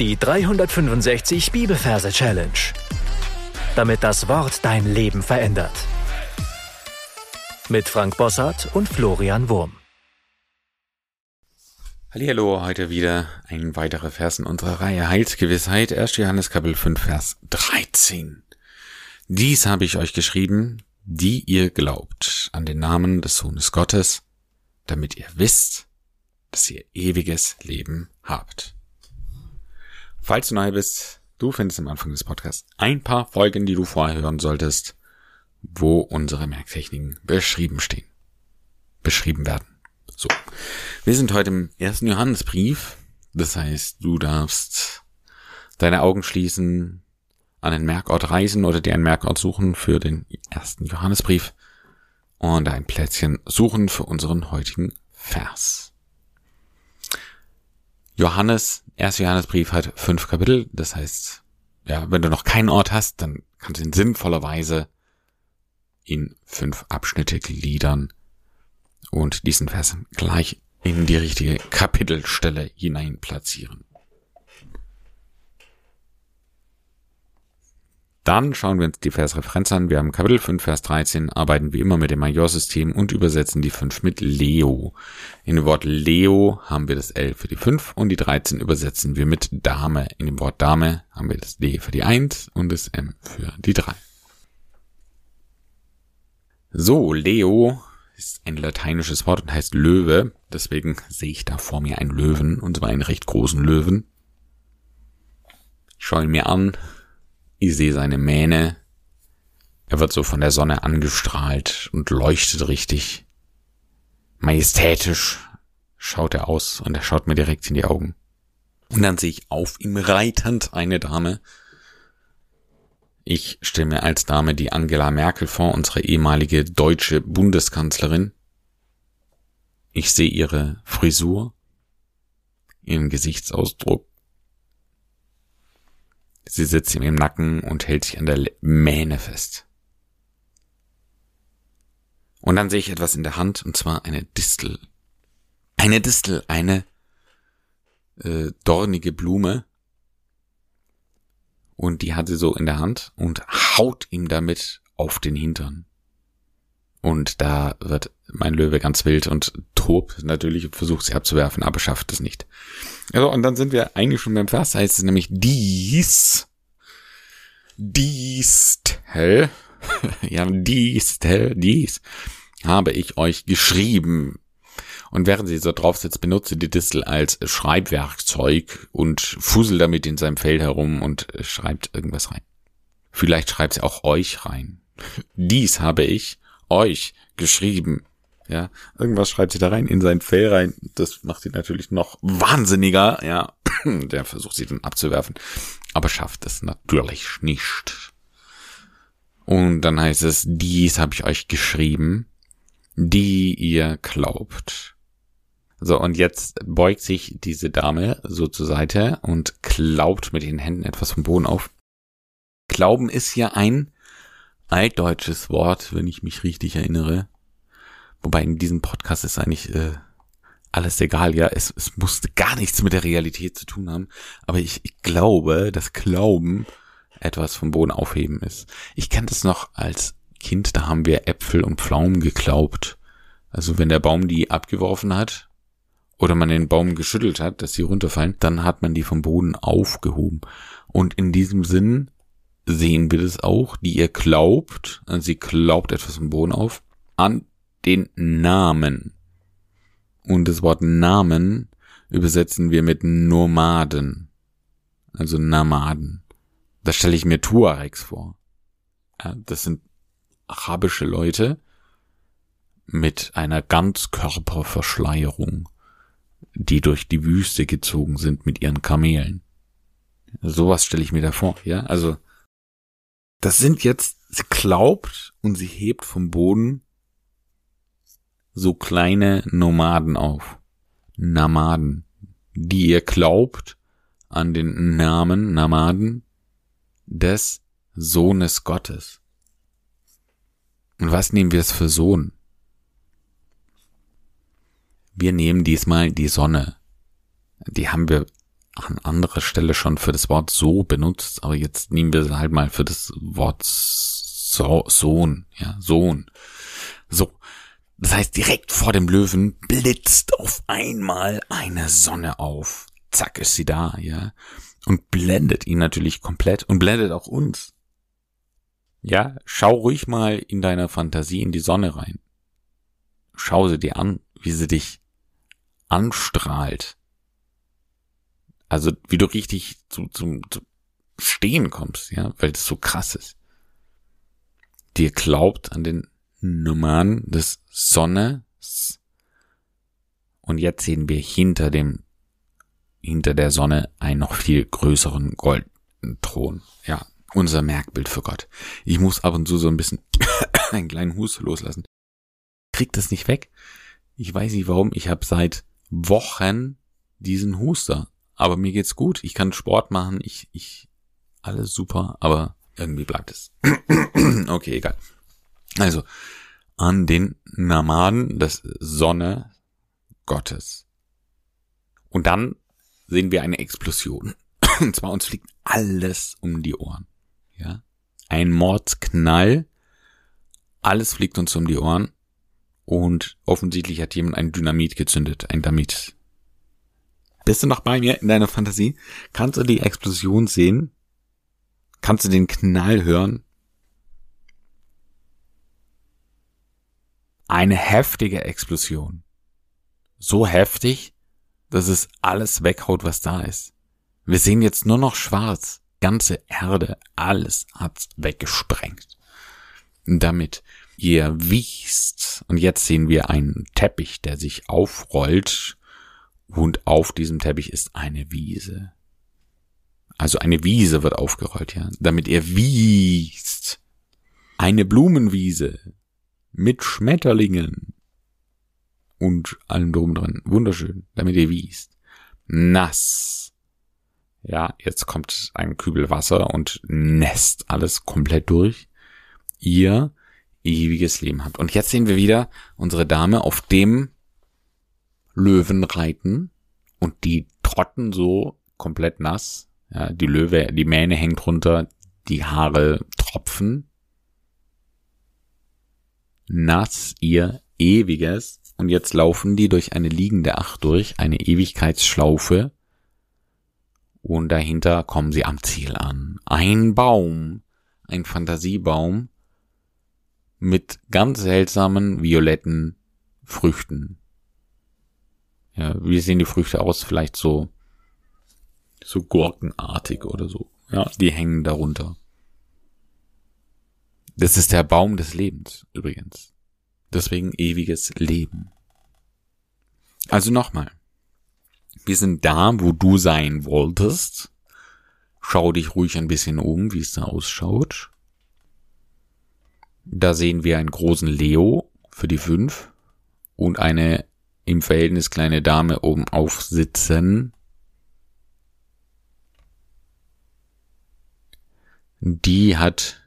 Die 365 Bibelverse Challenge. Damit das Wort dein Leben verändert. Mit Frank Bossart und Florian Wurm. Hallo, heute wieder ein weiterer Vers in unserer Reihe Heilsgewissheit, 1. Johannes Kapitel 5, Vers 13. Dies habe ich euch geschrieben, die ihr glaubt an den Namen des Sohnes Gottes, damit ihr wisst, dass ihr ewiges Leben habt. Falls du neu bist, du findest am Anfang des Podcasts ein paar Folgen, die du vorher hören solltest, wo unsere Merktechniken beschrieben stehen. Beschrieben werden. So. Wir sind heute im ersten Johannesbrief. Das heißt, du darfst deine Augen schließen, an einen Merkort reisen oder dir einen Merkort suchen für den ersten Johannesbrief und ein Plätzchen suchen für unseren heutigen Vers. Johannes, erster Johannesbrief hat fünf Kapitel. Das heißt, ja, wenn du noch keinen Ort hast, dann kannst du ihn sinnvollerweise in fünf Abschnitte gliedern und diesen Vers gleich in die richtige Kapitelstelle hinein platzieren. Dann schauen wir uns die Versreferenz an. Wir haben Kapitel 5, Vers 13, arbeiten wie immer mit dem Majorsystem und übersetzen die 5 mit Leo. In dem Wort Leo haben wir das L für die 5 und die 13 übersetzen wir mit Dame. In dem Wort Dame haben wir das D für die 1 und das M für die 3. So, Leo ist ein lateinisches Wort und heißt Löwe. Deswegen sehe ich da vor mir einen Löwen, und zwar einen recht großen Löwen. Ich schaue ihn mir an, ich sehe seine Mähne. Er wird so von der Sonne angestrahlt und leuchtet richtig. Majestätisch schaut er aus und er schaut mir direkt in die Augen. Und dann sehe ich auf ihm reitend eine Dame. Ich stelle mir als Dame die Angela Merkel vor, unsere ehemalige deutsche Bundeskanzlerin. Ich sehe ihre Frisur, ihren Gesichtsausdruck, Sie sitzt ihm im Nacken und hält sich an der Mähne fest. Und dann sehe ich etwas in der Hand, und zwar eine Distel. Eine Distel, eine äh, dornige Blume. Und die hat sie so in der Hand und haut ihm damit auf den Hintern. Und da wird mein Löwe ganz wild und tobt natürlich und versucht sie abzuwerfen, aber schafft es nicht. Also, und dann sind wir eigentlich schon beim Vers, heißt es nämlich dies, hä? ja, dies, dies habe ich euch geschrieben. Und während sie so drauf sitzt, benutze die Distel als Schreibwerkzeug und fussel damit in seinem Feld herum und schreibt irgendwas rein. Vielleicht schreibt sie auch euch rein. Dies habe ich euch geschrieben. Ja, irgendwas schreibt sie da rein in sein Fell rein. Das macht sie natürlich noch wahnsinniger. Ja, der versucht sie dann abzuwerfen, aber schafft es natürlich nicht. Und dann heißt es, dies habe ich euch geschrieben, die ihr glaubt. So, und jetzt beugt sich diese Dame so zur Seite und klaubt mit den Händen etwas vom Boden auf. Glauben ist ja ein altdeutsches Wort, wenn ich mich richtig erinnere. Wobei in diesem Podcast ist eigentlich äh, alles egal, ja, es, es musste gar nichts mit der Realität zu tun haben. Aber ich, ich glaube, dass Glauben etwas vom Boden aufheben ist. Ich kenne das noch als Kind, da haben wir Äpfel und Pflaumen geglaubt. Also wenn der Baum die abgeworfen hat oder man den Baum geschüttelt hat, dass sie runterfallen, dann hat man die vom Boden aufgehoben. Und in diesem Sinn sehen wir das auch, die ihr glaubt, also sie glaubt etwas vom Boden auf, an den Namen. Und das Wort Namen übersetzen wir mit Nomaden. Also Namaden. Da stelle ich mir Tuaregs vor. Ja, das sind arabische Leute mit einer Ganzkörperverschleierung, die durch die Wüste gezogen sind mit ihren Kamelen. Sowas stelle ich mir da vor, ja. Also, das sind jetzt, sie glaubt und sie hebt vom Boden so kleine Nomaden auf. Namaden. Die ihr glaubt an den Namen Namaden des Sohnes Gottes. Und was nehmen wir es für Sohn? Wir nehmen diesmal die Sonne. Die haben wir an anderer Stelle schon für das Wort so benutzt, aber jetzt nehmen wir es halt mal für das Wort so, Sohn, ja, Sohn. So. Das heißt, direkt vor dem Löwen blitzt auf einmal eine Sonne auf. Zack ist sie da, ja. Und blendet ihn natürlich komplett und blendet auch uns. Ja, schau ruhig mal in deiner Fantasie in die Sonne rein. Schau sie dir an, wie sie dich anstrahlt. Also wie du richtig zu, zum, zum Stehen kommst, ja, weil das so krass ist. Dir glaubt an den Nummern des Sonnes. Und jetzt sehen wir hinter dem, hinter der Sonne einen noch viel größeren Goldthron. Ja, unser Merkbild für Gott. Ich muss ab und zu so ein bisschen einen kleinen Hust loslassen. Krieg das nicht weg. Ich weiß nicht warum. Ich habe seit Wochen diesen Huster. Aber mir geht's gut. Ich kann Sport machen. Ich, ich, alles super. Aber irgendwie bleibt es. okay, egal. Also, an den Namaden des Sonne Gottes. Und dann sehen wir eine Explosion. Und zwar uns fliegt alles um die Ohren. Ja. Ein Mordsknall. Alles fliegt uns um die Ohren. Und offensichtlich hat jemand ein Dynamit gezündet. Ein Damit. Bist du noch bei mir in deiner Fantasie? Kannst du die Explosion sehen? Kannst du den Knall hören? Eine heftige Explosion. So heftig, dass es alles weghaut, was da ist. Wir sehen jetzt nur noch schwarz. Ganze Erde, alles hat's weggesprengt. Damit ihr wiest. Und jetzt sehen wir einen Teppich, der sich aufrollt. Und auf diesem Teppich ist eine Wiese. Also eine Wiese wird aufgerollt, ja. Damit ihr wiest. Eine Blumenwiese mit Schmetterlingen und allem drum dran. Wunderschön, damit ihr wiest. Nass. Ja, jetzt kommt ein Kübel Wasser und nässt alles komplett durch. Ihr ewiges Leben habt. Und jetzt sehen wir wieder unsere Dame auf dem Löwen reiten und die trotten so komplett nass. Ja, die Löwe, die Mähne hängt runter, die Haare tropfen nass ihr ewiges und jetzt laufen die durch eine liegende Acht durch, eine Ewigkeitsschlaufe und dahinter kommen sie am Ziel an. Ein Baum, ein Fantasiebaum mit ganz seltsamen violetten Früchten. Ja, wie sehen die Früchte aus? Vielleicht so, so gurkenartig oder so. Ja, die hängen darunter. Das ist der Baum des Lebens übrigens. Deswegen ewiges Leben. Also nochmal. Wir sind da, wo du sein wolltest. Schau dich ruhig ein bisschen um, wie es da ausschaut. Da sehen wir einen großen Leo für die fünf und eine im Verhältnis kleine Dame oben aufsitzen. Die hat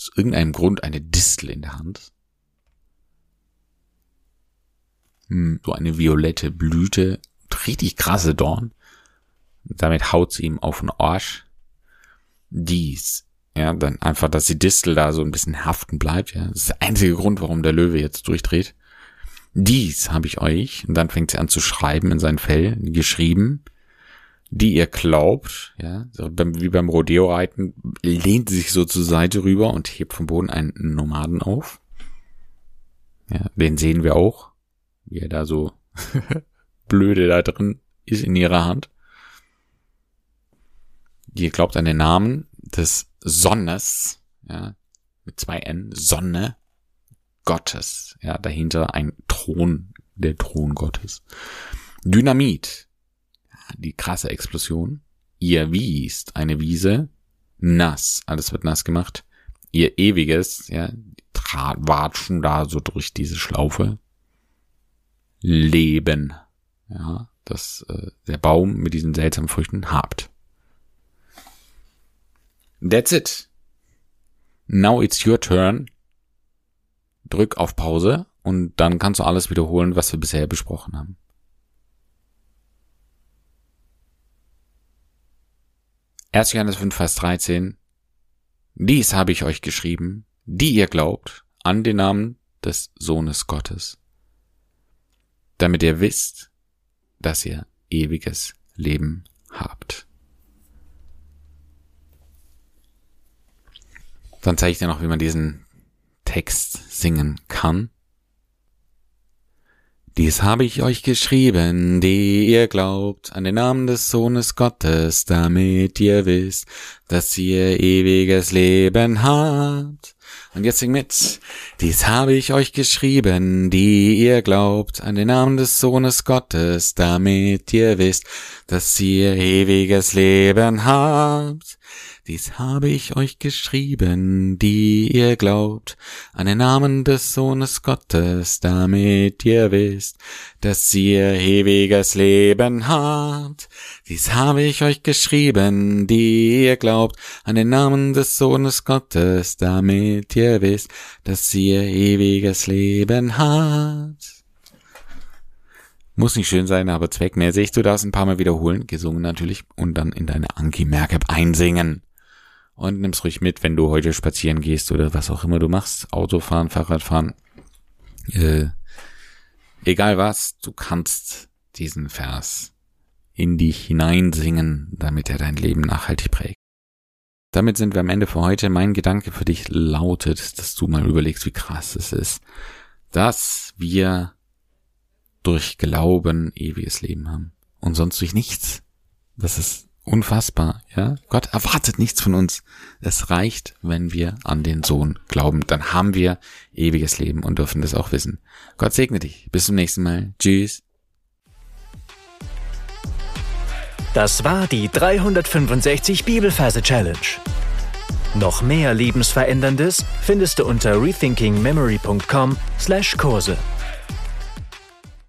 aus irgendeinem Grund eine Distel in der Hand. Hm, so eine violette Blüte, richtig krasse Dorn. Damit haut sie ihm auf den Arsch. Dies, ja, dann einfach, dass die Distel da so ein bisschen haften bleibt, ja. Das ist der einzige Grund, warum der Löwe jetzt durchdreht. Dies habe ich euch, und dann fängt sie an zu schreiben in sein Fell, geschrieben die ihr glaubt, ja, so beim, wie beim Rodeo-Reiten, lehnt sich so zur Seite rüber und hebt vom Boden einen Nomaden auf. Ja, den sehen wir auch, wie er da so blöde da drin ist in ihrer Hand. Die glaubt an den Namen des Sonnes, ja, mit zwei N, Sonne Gottes, ja, dahinter ein Thron, der Thron Gottes. Dynamit, die krasse Explosion. Ihr wiest eine Wiese, nass, alles wird nass gemacht. Ihr ewiges, ja, watschen da so durch diese Schlaufe. Leben, ja, das äh, der Baum mit diesen seltsamen Früchten habt. That's it. Now it's your turn. Drück auf Pause und dann kannst du alles wiederholen, was wir bisher besprochen haben. 1. Johannes 5, Vers 13. Dies habe ich euch geschrieben, die ihr glaubt an den Namen des Sohnes Gottes, damit ihr wisst, dass ihr ewiges Leben habt. Dann zeige ich dir noch, wie man diesen Text singen kann. Dies habe ich euch geschrieben, die ihr glaubt an den Namen des Sohnes Gottes, damit ihr wisst, dass ihr ewiges Leben habt. Und jetzt sing mit. Dies habe ich euch geschrieben, die ihr glaubt an den Namen des Sohnes Gottes, damit ihr wisst, dass ihr ewiges Leben habt. Dies habe ich euch geschrieben, die ihr glaubt an den Namen des Sohnes Gottes, damit ihr wisst, dass ihr ewiges Leben habt. Dies habe ich euch geschrieben, die ihr glaubt an den Namen des Sohnes Gottes, damit ihr wisst, dass ihr ewiges Leben habt. Muss nicht schön sein, aber zweckmäßig. Du darfst ein paar Mal wiederholen, gesungen natürlich, und dann in deine Anki Merkab einsingen und nimm's ruhig mit, wenn du heute spazieren gehst oder was auch immer du machst, Autofahren, Fahrradfahren, äh, egal was, du kannst diesen Vers in dich hineinsingen, damit er dein Leben nachhaltig prägt. Damit sind wir am Ende für heute. Mein Gedanke für dich lautet, dass du mal überlegst, wie krass es ist, dass wir durch Glauben ewiges Leben haben und sonst durch nichts. Das ist Unfassbar, ja. Gott erwartet nichts von uns. Es reicht, wenn wir an den Sohn glauben. Dann haben wir ewiges Leben und dürfen das auch wissen. Gott segne dich. Bis zum nächsten Mal. Tschüss. Das war die 365 Bibelferse Challenge. Noch mehr Lebensveränderndes findest du unter rethinkingmemory.com/Kurse.